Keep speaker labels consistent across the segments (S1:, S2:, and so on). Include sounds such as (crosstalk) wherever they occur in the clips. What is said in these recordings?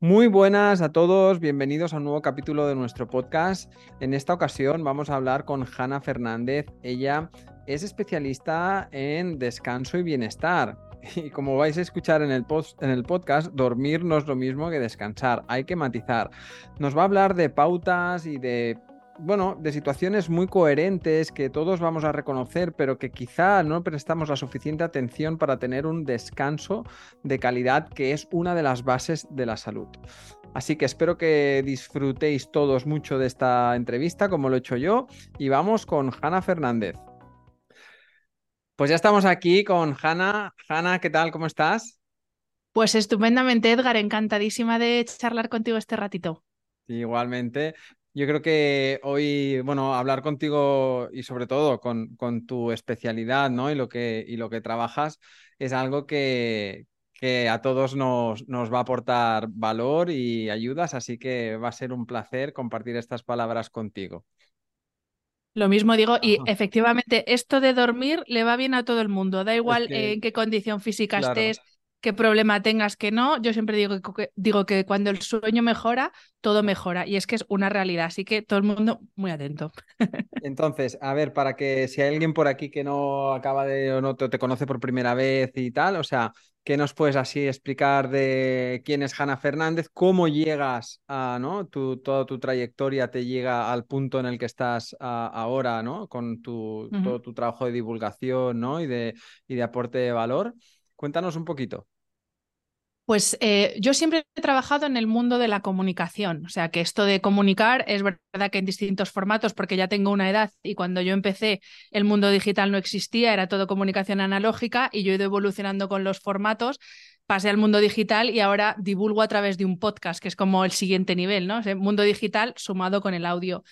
S1: Muy buenas a todos, bienvenidos a un nuevo capítulo de nuestro podcast. En esta ocasión vamos a hablar con Hanna Fernández. Ella es especialista en descanso y bienestar. (laughs) Y como vais a escuchar en el, post, en el podcast, dormir no es lo mismo que descansar, hay que matizar. Nos va a hablar de pautas y de bueno, de situaciones muy coherentes que todos vamos a reconocer, pero que quizá no prestamos la suficiente atención para tener un descanso de calidad, que es una de las bases de la salud. Así que espero que disfrutéis todos mucho de esta entrevista, como lo he hecho yo, y vamos con Hanna Fernández. Pues ya estamos aquí con Hanna. Hanna, ¿qué tal? ¿Cómo estás?
S2: Pues estupendamente, Edgar, encantadísima de charlar contigo este ratito.
S1: Igualmente, yo creo que hoy, bueno, hablar contigo y sobre todo con, con tu especialidad, ¿no? Y lo que, y lo que trabajas es algo que, que a todos nos, nos, va a aportar valor y ayudas, así que va a ser un placer compartir estas palabras contigo.
S2: Lo mismo digo, y efectivamente esto de dormir le va bien a todo el mundo, da igual en qué condición física estés, qué problema tengas que no, yo siempre digo que, digo que cuando el sueño mejora, todo mejora. Y es que es una realidad. Así que todo el mundo muy atento. (laughs)
S1: Entonces, a ver, para que si hay alguien por aquí que no acaba de o no te, conoce por primera vez y tal, o sea, ¿qué nos puedes así explicar de quién es Hanna Fernández? ¿Cómo llegas a, ¿no? Tu, toda tu trayectoria te llega al punto en el que estás ahora, ¿no? Con tu, todo tu trabajo de divulgación, ¿no? Y de, y de aporte de valor. Cuéntanos un poquito.
S2: Pues eh, yo siempre he trabajado en el mundo de la comunicación, o sea que esto de comunicar es verdad que en distintos formatos, porque ya tengo una edad y cuando yo empecé el mundo digital no existía, era todo comunicación analógica y yo he ido evolucionando con los formatos, pasé al mundo digital y ahora divulgo a través de un podcast, que es como el siguiente nivel, ¿no? el mundo digital sumado con el audio.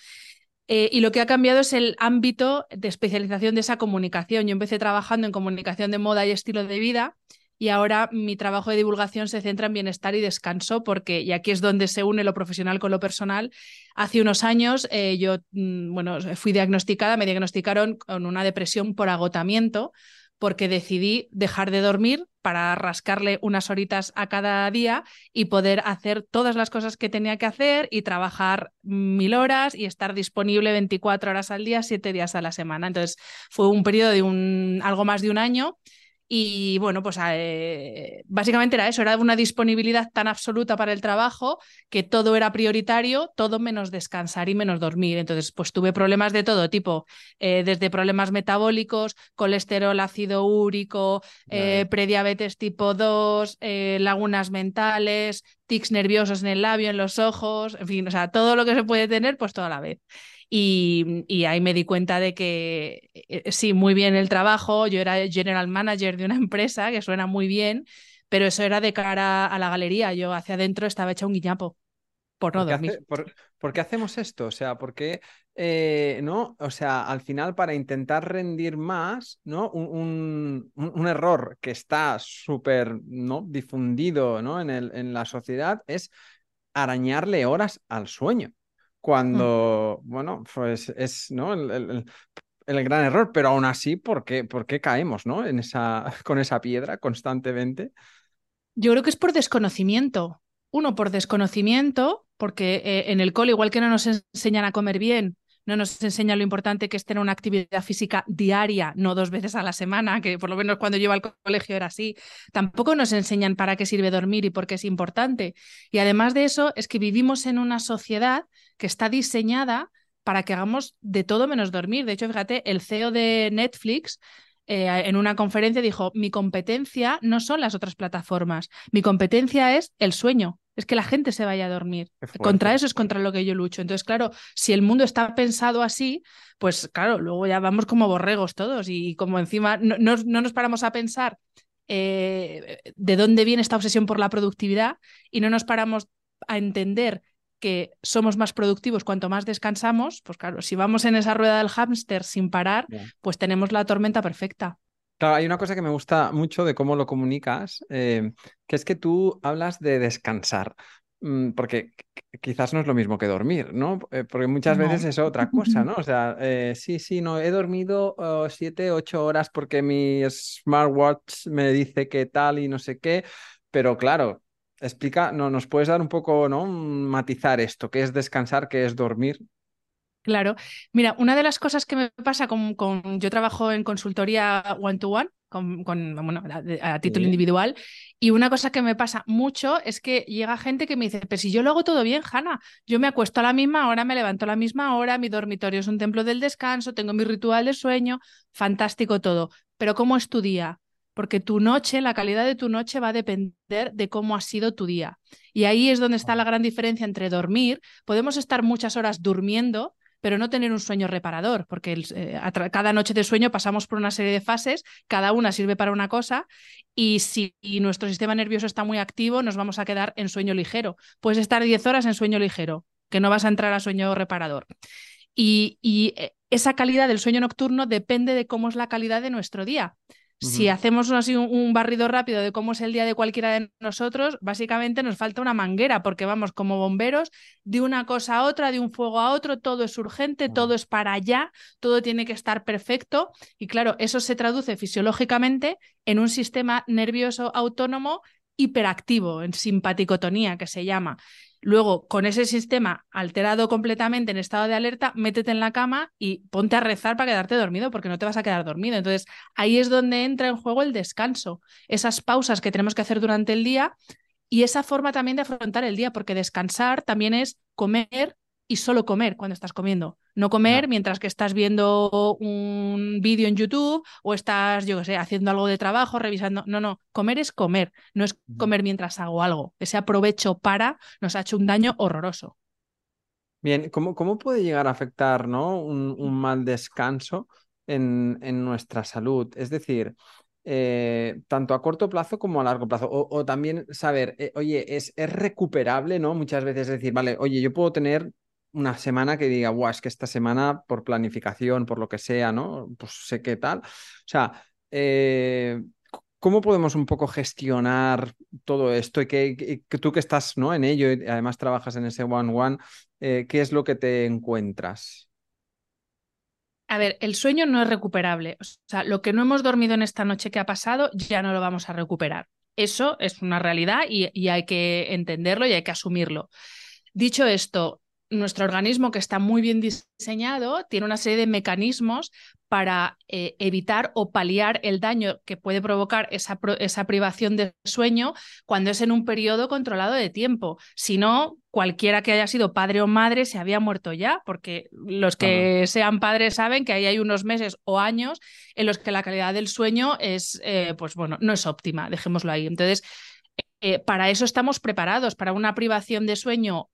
S2: Eh, y lo que ha cambiado es el ámbito de especialización de esa comunicación. Yo empecé trabajando en comunicación de moda y estilo de vida y ahora mi trabajo de divulgación se centra en bienestar y descanso porque, y aquí es donde se une lo profesional con lo personal, hace unos años eh, yo mm, bueno, fui diagnosticada, me diagnosticaron con una depresión por agotamiento porque decidí dejar de dormir para rascarle unas horitas a cada día y poder hacer todas las cosas que tenía que hacer y trabajar mil horas y estar disponible 24 horas al día, siete días a la semana. Entonces fue un periodo de un, algo más de un año y bueno, pues eh, básicamente era eso, era una disponibilidad tan absoluta para el trabajo que todo era prioritario, todo menos descansar y menos dormir. Entonces, pues tuve problemas de todo tipo, eh, desde problemas metabólicos, colesterol ácido úrico, eh, prediabetes tipo 2, lagunas mentales, tics nerviosos en el labio, en los ojos, en fin, o sea, todo lo que se puede tener, pues toda la vez. Y, ahí me di cuenta de que eh, sí, muy bien el trabajo, yo era general manager de una (laughs) empresa, que suena muy bien, pero eso era de cara a la galería, yo hacia adentro estaba hecha un guiñapo. Por no dormir.
S1: por, qué hacemos esto? O sea, ¿por qué, eh, no? O sea, al final para intentar rendir más, ¿no? Un, un, error que está súper, ¿no? Difundido, ¿no? En, el, en la sociedad es arañarle horas al sueño. Mm. cuando, bueno, pues es ¿no? el, gran error, pero aún así, ¿por qué, por qué caemos ¿no? en esa, (laughs) con esa piedra constantemente?
S2: Yo creo que es por desconocimiento. Uno, por desconocimiento, porque eh, en el cole, igual que no nos enseñan a comer bien, no nos enseñan lo importante que es tener una actividad física diaria, no dos veces a la semana, que por lo menos cuando yo iba al colegio era así. Tampoco nos enseñan para qué sirve dormir y por qué es importante. Y además de eso, es que vivimos en una sociedad que está diseñada para que hagamos de todo menos dormir. De hecho, fíjate, el CEO de Netflix eh, en una conferencia dijo, mi competencia no son las otras plataformas, mi competencia es el sueño, es que la gente se vaya a dormir. Contra eso es contra lo que yo lucho. Entonces, claro, si el mundo está pensado así, pues claro, luego ya vamos como borregos todos y como encima no, nos paramos a pensar eh, de dónde viene esta obsesión por la productividad y no nos paramos a entender que somos más productivos cuanto más descansamos, pues claro, si vamos en esa rueda del hámster sin parar, pues tenemos la tormenta perfecta.
S1: Claro, hay una cosa que me gusta mucho de cómo lo comunicas, eh, que es que tú hablas de descansar, mm, porque quizás no es lo mismo que dormir, ¿no? Eh, porque muchas veces es otra cosa, ¿no? O sea, eh, sí, sí, no, he dormido oh, siete, ocho horas porque mi smartwatch me dice que tal y no sé qué, pero claro, explica, no, ¿nos puedes dar un poco, ¿no? Matizar esto, qué es descansar, qué es dormir?
S2: Claro. Mira, una de las cosas que me pasa con, con yo trabajo en consultoría one-to-one, con, bueno, a, título individual, y una cosa que me pasa mucho es que llega gente que me dice, pero si yo lo hago todo bien, Hanna, yo me acuesto a la misma hora, me levanto a la misma hora, mi dormitorio es un templo del descanso, tengo mi ritual de sueño, fantástico todo, pero ¿cómo es tu día? Porque tu noche, la calidad de tu noche va a depender de cómo ha sido tu día. Y ahí es donde está la gran diferencia entre dormir. Podemos estar muchas horas durmiendo, pero no tener un sueño reparador, porque eh, cada noche de sueño pasamos por una serie de fases, cada una sirve para una cosa, y si nuestro sistema nervioso está muy activo, nos vamos a quedar en sueño ligero. Puedes estar 10 horas en sueño ligero, que no vas a entrar a sueño reparador. y eh, esa calidad del sueño nocturno depende de cómo es la calidad de nuestro día. Si hacemos así un, barrido rápido de cómo es el día de cualquiera de nosotros, básicamente nos falta una manguera porque vamos como bomberos de una cosa a otra, de un fuego a otro, todo es urgente, todo es para allá, todo tiene que estar perfecto. Y claro, eso se traduce fisiológicamente en un sistema nervioso autónomo hiperactivo, en simpaticotonía que se llama. Luego, con ese sistema alterado completamente en estado de alerta, métete en la cama y ponte a rezar para quedarte dormido, porque no te vas a quedar dormido. Entonces, ahí es donde entra en juego el descanso, esas pausas que tenemos que hacer durante el día y esa forma también de afrontar el día, porque descansar también es comer y solo comer cuando estás comiendo. No comer mientras que estás viendo un vídeo en YouTube o estás, yo qué sé, haciendo algo de trabajo, revisando. No, no, comer es comer, no es comer mientras hago algo. Ese aprovecho para nos ha hecho un daño horroroso.
S1: Bien, ¿cómo, cómo puede llegar a afectar ¿no? un, mal descanso en, en, nuestra salud? Es decir, eh, tanto a corto plazo como a largo plazo. O, también saber, eh, oye, es, es recuperable, ¿no? Muchas veces decir, vale, oye, yo puedo tener una semana que diga, guau, es que esta semana por planificación, por lo que sea, ¿no? Pues sé qué tal. O sea, eh, ¿cómo podemos un poco gestionar todo esto? Y que, tú que estás ¿no? en ello y además trabajas en ese one-one, eh, ¿qué es lo que te encuentras?
S2: A ver, el sueño no es recuperable. O sea, lo que no hemos dormido en esta noche que ha pasado ya no lo vamos a recuperar. Eso es una realidad y hay que entenderlo y hay que asumirlo. Dicho esto, nuestro organismo, que está muy bien diseñado, tiene una serie de mecanismos para eh, evitar o paliar el daño que puede provocar esa, esa, privación de sueño cuando es en un periodo controlado de tiempo. Si no, cualquiera que haya sido padre o madre se había muerto ya, porque los que sean padres saben que ahí hay unos meses o años en los que la calidad del sueño es, eh, pues bueno, no es óptima, dejémoslo ahí. Entonces, eh, para eso estamos preparados, para una privación de sueño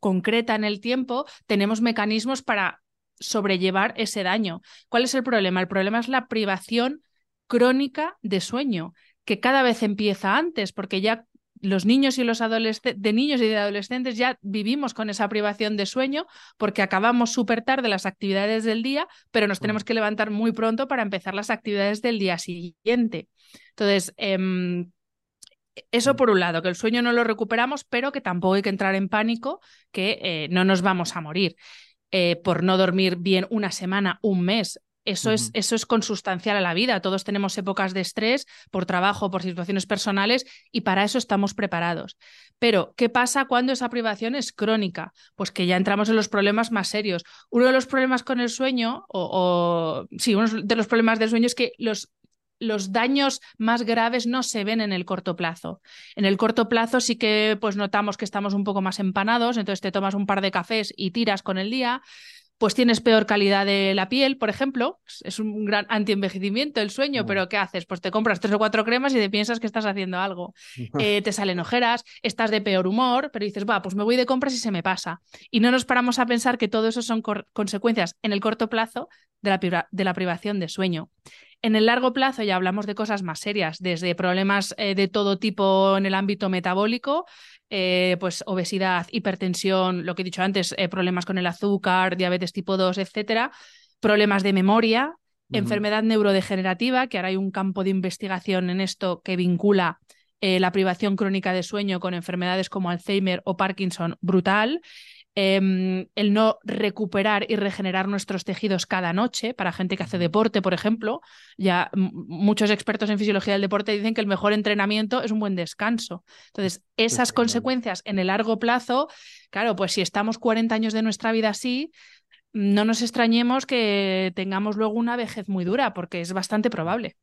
S2: concreta en el tiempo, tenemos mecanismos para sobrellevar ese daño. ¿Cuál es el problema? El problema es la privación crónica de sueño, que cada vez empieza antes, porque ya los niños y los adolescentes, de niños y de adolescentes ya vivimos con esa privación de sueño porque acabamos súper tarde las actividades del día, pero nos tenemos que levantar muy pronto para empezar las actividades del día siguiente. Entonces, em, eso mm. por un lado, que el sueño no lo recuperamos, pero que tampoco hay que entrar en pánico, que eh, no nos vamos a morir eh, por no dormir bien una semana, un mes. Eso, es, eso es consustancial a la vida. Todos tenemos épocas de estrés por trabajo, por situaciones personales y para eso estamos preparados. Pero, ¿qué pasa cuando esa privación es crónica? Pues que ya entramos en los problemas más serios. Uno de los problemas con el sueño, o, o sí, uno de los problemas del sueño es que los los daños más graves no se ven en el corto plazo. En el corto plazo sí que pues notamos que estamos un poco más empanados, entonces te tomas un par de cafés y tiras con el día, pues tienes peor calidad de la piel, por ejemplo, es un gran antienvejecimiento el sueño, pero ¿qué haces? Pues te compras tres o cuatro cremas y te piensas que estás haciendo algo. (laughs) Eh, te salen ojeras, estás de peor humor, pero dices, va, pues me voy de compras y se me pasa. Y no nos paramos a pensar que todo eso son consecuencias en el corto plazo de la, de la privación de sueño. En el largo plazo ya hablamos de cosas más serias, desde problemas eh, de todo tipo en el ámbito metabólico, eh, pues obesidad, hipertensión, lo que he dicho antes, eh, problemas con el azúcar, diabetes tipo 2, etcétera, problemas de memoria, enfermedad neurodegenerativa, que ahora hay un campo de investigación en esto que vincula la privación crónica de sueño con enfermedades como Alzheimer o Parkinson brutal. Em, el no recuperar y regenerar nuestros tejidos cada noche, para gente que hace deporte, por ejemplo. Ya muchos expertos en fisiología del deporte dicen que el mejor entrenamiento es un buen descanso. Entonces, esas consecuencias en el largo plazo, claro, pues si estamos 40 años de nuestra vida así, no nos extrañemos que tengamos luego una vejez muy dura, porque es bastante probable.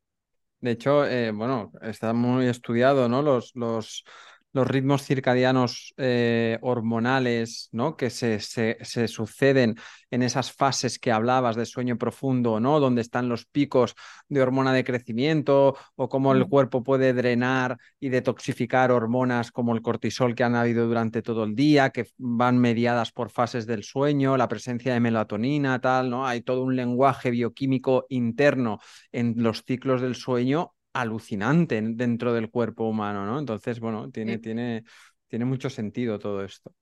S1: De hecho, eh, bueno, está muy estudiado, ¿no? Los, los, los ritmos circadianos eh, hormonales, ¿no? Que se, se, se, suceden en esas fases que hablabas de sueño profundo, ¿no? Donde están los picos de hormona de crecimiento o cómo el cuerpo puede drenar y detoxificar hormonas como el cortisol que han habido durante todo el día, que van mediadas por fases del sueño, la presencia de melatonina, tal, ¿no? Hay todo un lenguaje bioquímico interno en los ciclos del sueño alucinante dentro del cuerpo humano, ¿no? Entonces, bueno, tiene, tiene, tiene mucho sentido todo esto.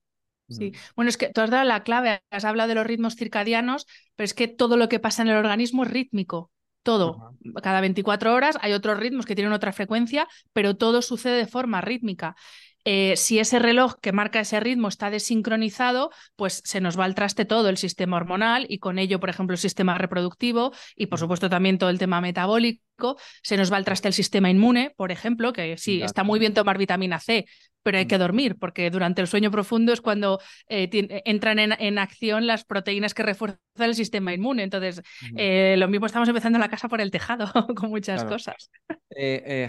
S2: Sí, bueno, es que tú has dado la clave, has hablado de los ritmos circadianos, pero es que todo lo que pasa en el organismo es rítmico, todo. Cada 24 horas hay otros ritmos que tienen otra frecuencia, pero todo sucede de forma rítmica. Eh, si ese reloj que marca ese ritmo está desincronizado, pues se nos va al traste todo el sistema hormonal y con ello, por ejemplo, el sistema reproductivo y, por supuesto, también todo el tema metabólico. Se nos va al traste el sistema inmune, por ejemplo, que sí, está muy bien tomar vitamina C, pero hay que dormir, porque durante el sueño profundo es cuando eh, entran en, acción las proteínas que refuerzan el sistema inmune. Entonces, eh, lo mismo estamos empezando la casa por el tejado (laughs) con muchas cosas.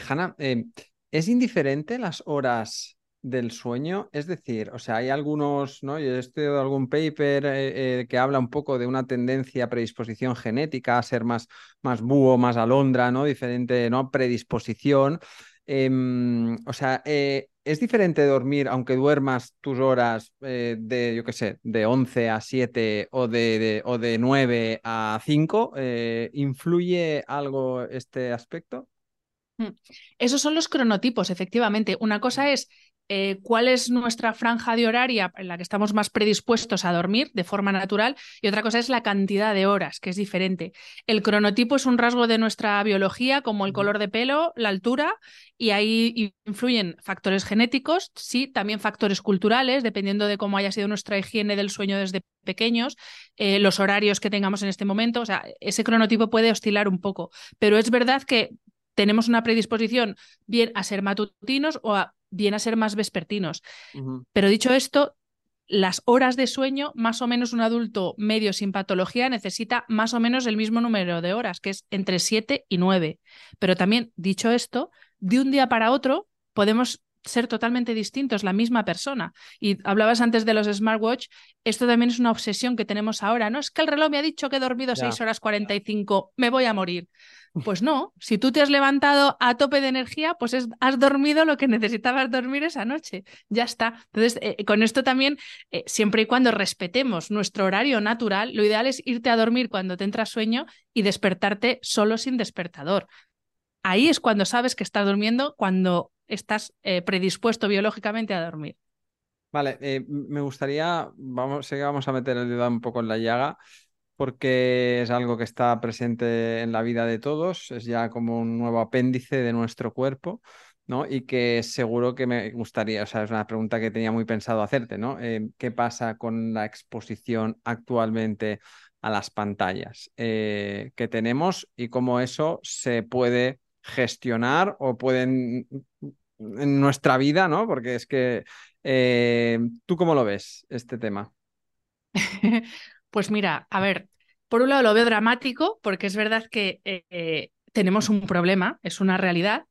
S1: Hanna, ¿es indiferente las horas del sueño, es decir, o sea, hay algunos, ¿no? Yo he estudiado algún paper eh, eh, que habla un poco de una tendencia, predisposición genética a ser más, más búho, más alondra, ¿no? Diferente, ¿no? Predisposición. Em, o sea, eh, ¿es diferente dormir, aunque duermas tus horas de, yo qué sé, de 11 a 7 o de, o de 9 a 5? ¿Influye algo este aspecto?
S2: Mm. Esos son los cronotipos, efectivamente. Una cosa es eh, cuál es nuestra franja de horaria en la que estamos más predispuestos a dormir de forma natural y otra cosa es la cantidad de horas, que es diferente. El cronotipo es un rasgo de nuestra biología como el color de pelo, la altura y ahí influyen factores genéticos, sí, también factores culturales, dependiendo de cómo haya sido nuestra higiene del sueño desde pequeños, eh, los horarios que tengamos en este momento, o sea, ese cronotipo puede oscilar un poco, pero es verdad que tenemos una predisposición bien a ser matutinos o a bien a ser más vespertinos. Pero dicho esto, las horas de sueño, más o menos un adulto medio sin patología necesita más o menos el mismo número de horas, que es entre 7 y 9. Pero también, dicho esto, de un día para otro podemos ser totalmente distintos, la misma persona. Y hablabas antes de los smartwatch, esto también es una obsesión que tenemos ahora, ¿no? Es que el reloj me ha dicho que he dormido 6 horas 45, me voy a morir. Pues no, si tú te has levantado a tope de energía, pues has dormido lo que necesitabas dormir esa noche. Ya está. Entonces, eh, con esto también, eh, siempre y cuando respetemos nuestro horario natural, lo ideal es irte a dormir cuando te entra sueño y despertarte solo sin despertador. Ahí es cuando sabes que estás durmiendo, cuando estás eh, predispuesto biológicamente a dormir.
S1: Vale, me gustaría, vamos, sé que vamos a meter el dedo un poco en la llaga, porque es algo que está presente en la vida de todos, es ya como un nuevo apéndice de nuestro cuerpo, ¿no? Y que seguro que me gustaría, o sea, es una pregunta que tenía muy pensado hacerte, ¿no? Eh, ¿Qué pasa con la exposición actualmente a las pantallas eh, que tenemos y cómo eso se puede gestionar o pueden en nuestra vida, ¿no? Porque es que, eh, ¿tú cómo lo ves este tema? (laughs)
S2: Pues mira, a ver, por un lado lo veo dramático, porque es verdad que eh, tenemos un problema, es una realidad,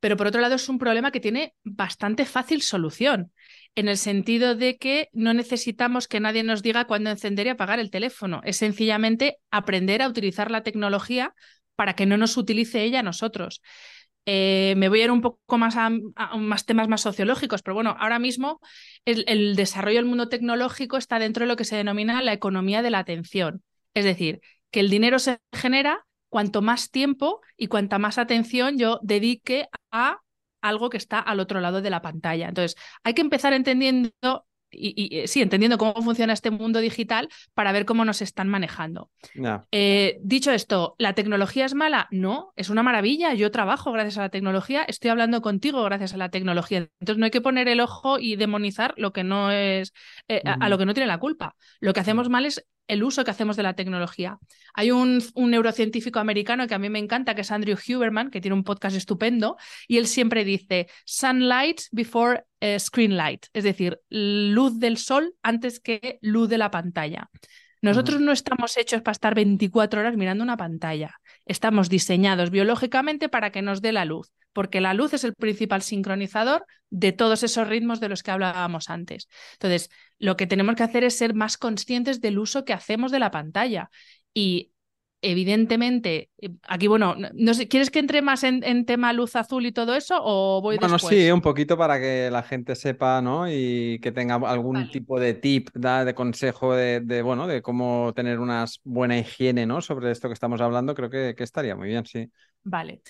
S2: pero por otro lado es un problema que tiene bastante fácil solución, en el sentido de que no necesitamos que nadie nos diga cuándo encender y apagar el teléfono, es sencillamente aprender a utilizar la tecnología para que no nos utilice ella a nosotros. Eh, me voy a ir un poco más a, más temas más sociológicos, pero bueno, ahora mismo el, desarrollo del mundo tecnológico está dentro de lo que se denomina la economía de la atención. Es decir, que el dinero se genera cuanto más tiempo y cuanta más atención yo dedique a algo que está al otro lado de la pantalla. Entonces, hay que empezar entendiendo y, sí, entendiendo cómo funciona este mundo digital para ver cómo nos están manejando. Eh, dicho esto, ¿la tecnología es mala? No, es una maravilla. Yo trabajo gracias a la tecnología, estoy hablando contigo gracias a la tecnología. Entonces no hay que poner el ojo y demonizar lo que no es, eh, a, lo que no tiene la culpa. Lo que hacemos mal es el uso que hacemos de la tecnología. Hay un, neurocientífico americano que a mí me encanta, que es Andrew Huberman, que tiene un podcast estupendo, y él siempre dice, sunlight before eh, screen light, es decir, luz del sol antes que luz de la pantalla. Nosotros no estamos hechos para estar 24 horas mirando una pantalla. Estamos diseñados biológicamente para que nos dé la luz, porque la luz es el principal sincronizador de todos esos ritmos de los que hablábamos antes. Entonces, lo que tenemos que hacer es ser más conscientes del uso que hacemos de la pantalla. Y evidentemente, eh, aquí, bueno, no sé, ¿quieres que entre más en, tema luz azul y todo eso o voy bueno,
S1: sí, un poquito para que la gente sepa, ¿no? Y que tenga algún tipo de tip, de consejo de, bueno, de cómo tener una buena higiene, ¿no? Sobre esto que estamos hablando, creo que, que estaría muy bien, sí.
S2: Vale.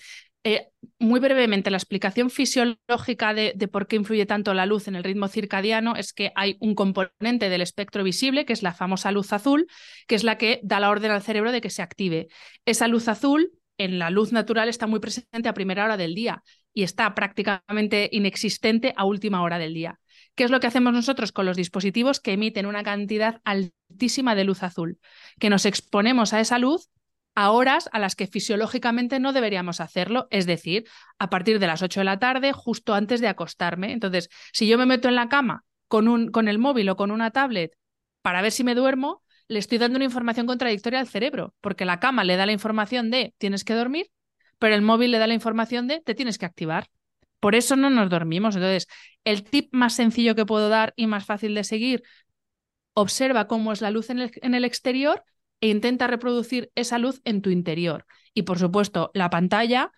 S2: Eh, muy brevemente, la explicación fisiológica de, por qué influye tanto la luz en el ritmo circadiano es que hay un componente del espectro visible, que es la famosa luz azul, que es la que da la orden al cerebro de que se active. Esa luz azul en la luz natural está muy presente a primera hora del día y está prácticamente inexistente a última hora del día. ¿Qué es lo que hacemos nosotros con los dispositivos que emiten una cantidad altísima de luz azul? Que nos exponemos a esa luz a horas a las que fisiológicamente no deberíamos hacerlo, es decir, a partir de las 8 de la tarde, justo antes de acostarme. Entonces, si yo me meto en la cama con, un, con el móvil o con una tablet para ver si me duermo, le estoy dando una información contradictoria al cerebro, porque la cama le da la información de tienes que dormir, pero el móvil le da la información de te tienes que activar. Por eso no nos dormimos. Entonces, el tip más sencillo que puedo dar y más fácil de seguir, observa cómo es la luz en el, en el exterior e intenta reproducir esa luz en tu interior. Y por supuesto, la pantalla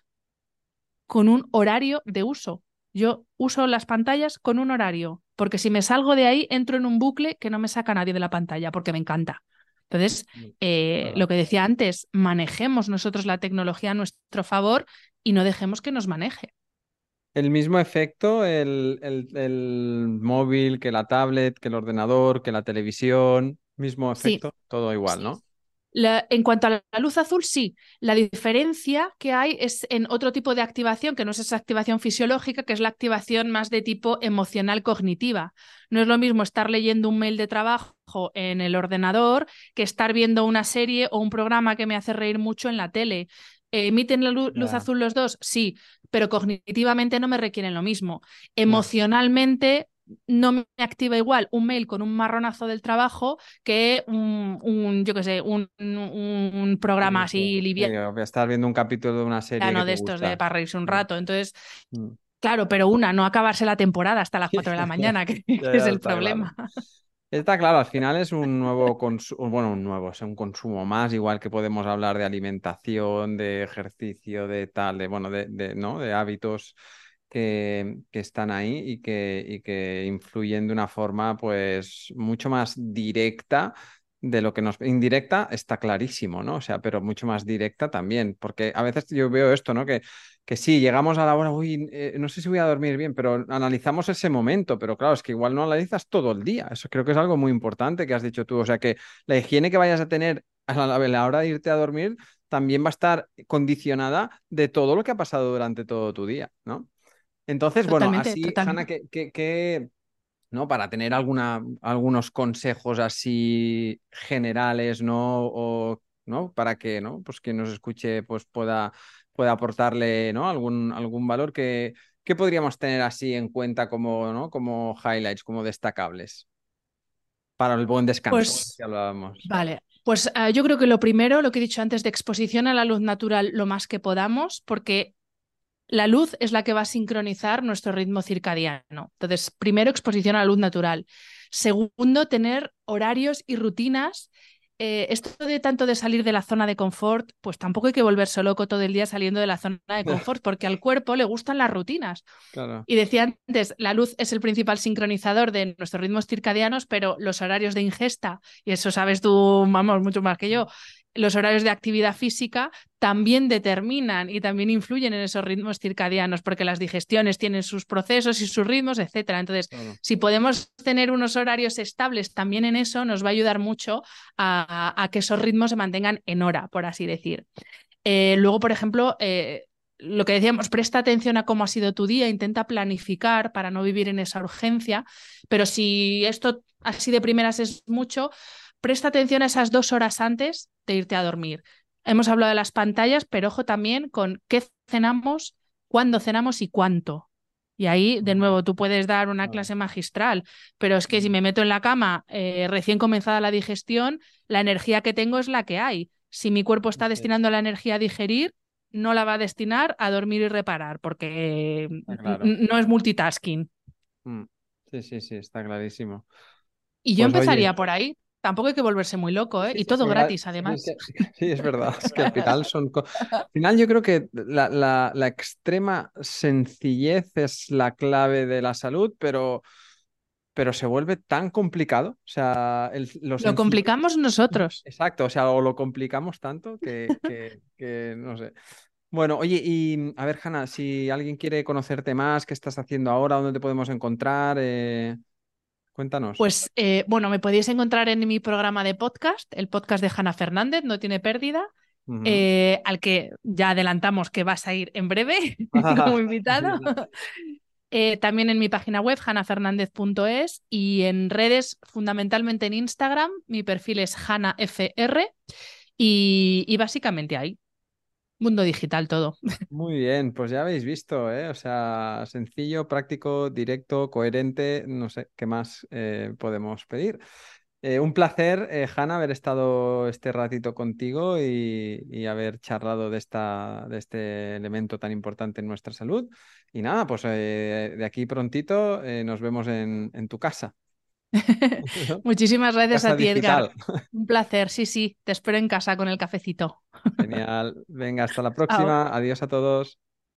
S2: con un horario de uso. Yo uso las pantallas con un horario, porque si me salgo de ahí, entro en un bucle que no me saca nadie de la pantalla, porque me encanta. Entonces, eh, lo que decía antes, manejemos nosotros la tecnología a nuestro favor y no dejemos que nos maneje.
S1: El mismo efecto, el, el, móvil, que la tablet, que el ordenador, que la televisión, mismo efecto, todo igual, ¿no?
S2: En cuanto a la luz azul, sí. La diferencia que hay es en otro tipo de activación, que no es esa activación fisiológica, que es la activación más de tipo emocional cognitiva. No es lo mismo estar leyendo un mail de trabajo en el ordenador que estar viendo una serie o un programa que me hace reír mucho en la tele. ¿Emiten la luz, azul los dos? Sí, pero cognitivamente no me requieren lo mismo. Emocionalmente no me activa igual un mail con un marronazo del trabajo que un, yo qué sé, un, un, programa así liviano.
S1: voy a estar viendo un capítulo de una serie.
S2: no de estos de para reírse un mm. rato. Entonces, mm. claro, pero una, no acabarse la temporada hasta las 4 de la (laughs) mañana, que, (laughs) es el problema.
S1: Está claro, al final es un nuevo consumo, bueno, un nuevo, es un consumo más, igual que podemos hablar de alimentación, de ejercicio, de tal, de, bueno, de, de ¿no? de hábitos que, están ahí y que, y que influyen de una forma pues mucho más directa de lo que nos... Indirecta está clarísimo, ¿no? O sea, pero mucho más directa también, porque a veces yo veo esto, ¿no? Que, que sí, llegamos a la hora, uy, eh, no sé si voy a dormir bien, pero analizamos ese momento, pero claro, es que igual no analizas todo el día. Eso creo que es algo muy importante que has dicho tú. O sea, que la higiene que vayas a tener a la, a la hora de irte a dormir también va a estar condicionada de todo lo que ha pasado durante todo tu día, ¿no? Entonces, bueno, así, Hanna, que, ¿no? Para tener alguna, algunos consejos así generales, ¿no? O, ¿no? Para que, ¿no? Pues quien nos escuche pues pueda, pueda aportarle, ¿no? Algún, algún valor que, que podríamos tener así en cuenta como, ¿no? Como highlights, como destacables. Para el buen descanso,
S2: pues, Vale, pues eh, yo creo que lo primero, lo que he dicho antes, de exposición a la luz natural lo más que podamos, porque la luz es la que va a sincronizar nuestro ritmo circadiano. Entonces, primero, exposición a la luz natural. Segundo, tener horarios y rutinas. Eh, esto de tanto de salir de la zona de confort, pues tampoco hay que volverse loco todo el día saliendo de la zona de (laughs) confort, porque al cuerpo le gustan las rutinas. Y decía antes, la luz es el principal sincronizador de nuestros ritmos circadianos, pero los horarios de ingesta, y eso sabes tú, vamos, mucho más que yo, los horarios de actividad física también determinan y también influyen en esos ritmos circadianos, porque las digestiones tienen sus procesos y sus ritmos, etcétera. Entonces, si podemos tener unos horarios estables también en eso, nos va a ayudar mucho a, que esos ritmos se mantengan en hora, por así decir. Eh, luego, por ejemplo, eh, lo que decíamos, presta atención a cómo ha sido tu día, intenta planificar para no vivir en esa urgencia, pero si esto así de primeras es mucho, presta atención a esas dos horas antes de irte a dormir. Hemos hablado de las pantallas, pero ojo también con qué cenamos, cuándo cenamos y cuánto. Y ahí, de nuevo, tú puedes dar una clase magistral, pero es que si me meto en la cama eh, recién comenzada la digestión, la energía que tengo es la que hay. Si mi cuerpo está destinando la energía a digerir, no la va a destinar a dormir y reparar, porque no es multitasking.
S1: Mm. Sí, sí, sí, está clarísimo.
S2: Y yo pues empezaría por ahí. Tampoco hay que volverse muy loco, ¿eh? y todo gratis, además.
S1: Sí, es verdad. Es que al final (laughs) son. Al final, yo creo que la, la, extrema sencillez es la clave de la salud, pero, pero se vuelve tan complicado. O sea,
S2: lo, complicamos nosotros.
S1: Exacto, o sea, o lo complicamos tanto que, que, no sé. Bueno, oye, y a ver, Hanna, si alguien quiere conocerte más, ¿qué estás haciendo ahora? ¿Dónde te podemos encontrar? Eh, cuéntanos.
S2: Pues eh, bueno, me podéis encontrar en mi programa de podcast, el podcast de Hanna Fernández, No tiene pérdida, eh, al que ya adelantamos que vas a ir en breve (laughs) (laughs) como invitado. (laughs) Eh, también en mi página web, hanafernandez.es y en redes, fundamentalmente en Instagram, mi perfil es hanafr y, y básicamente ahí. Mundo digital todo.
S1: Muy bien, pues ya habéis visto, ¿eh? O sea, sencillo, práctico, directo, coherente, no sé qué más eh, podemos pedir. Eh, un placer, eh, Hanna, haber estado este ratito contigo y, haber charlado de, esta, de este elemento tan importante en nuestra salud. Y nada, pues eh, de aquí prontito nos vemos en, tu casa. (laughs)
S2: Muchísimas gracias a ti, Edgar. Un placer, sí, sí. Te espero en casa con el cafecito.
S1: Genial. Venga, hasta la próxima. Adiós a todos.